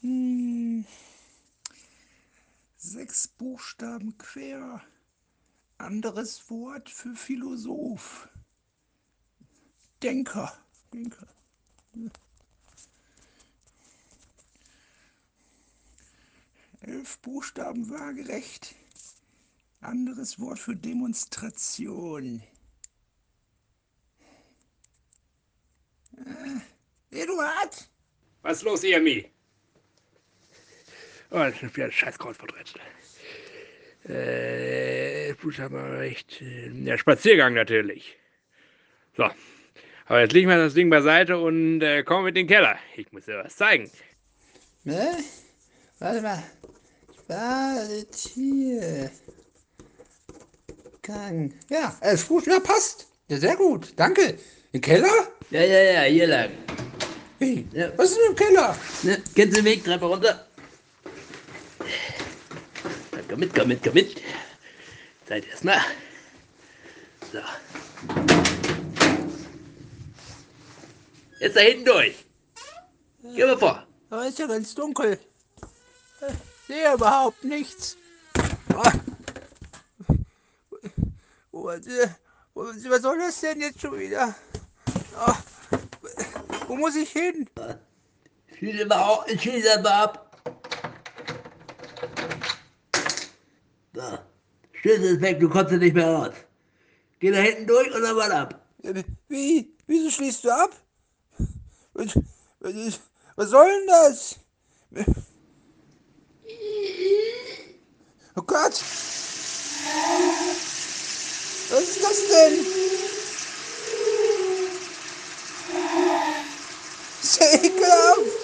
Hm. Sechs Buchstaben quer. Anderes Wort für Philosoph. Denker. Denker. Elf Buchstaben waagerecht. Anderes Wort für Demonstration. Äh, Eduard? Was ist los, EMI? Oh, das ist wieder ein scheiß Kreuzworträtsel. Äh, recht. Ja, Spaziergang natürlich. So. Aber jetzt legen wir das Ding beiseite und äh, kommen mit in den Keller. Ich muss dir was zeigen. Ne? Warte mal. Spaltier. Gang. Ja, elf Buchstaben. Ja, passt. Ja, sehr gut. Danke. Im Keller? Ja, ja, ja, hier lang. Hey, Ja. was ist denn im Keller? Ne, kennst du den Weg? Treppe runter. Komm mit, komm mit, komm mit. Zeit erstmal. So. Jetzt da hinten durch. Geh mal vor. Aber ist ja ganz dunkel. Ich sehe überhaupt nichts. Ah. Was, soll das denn jetzt schon wieder? Ah. Wo muss ich hin? Schließe mal ab. So. Schlüssel ist weg, du kommst nicht mehr raus. Geh da hinten durch und dann mal ab. Wie? Wieso schließt du ab? Was, was, soll denn das? Oh Gott! Was ist das denn? Ist ja ekelhaft!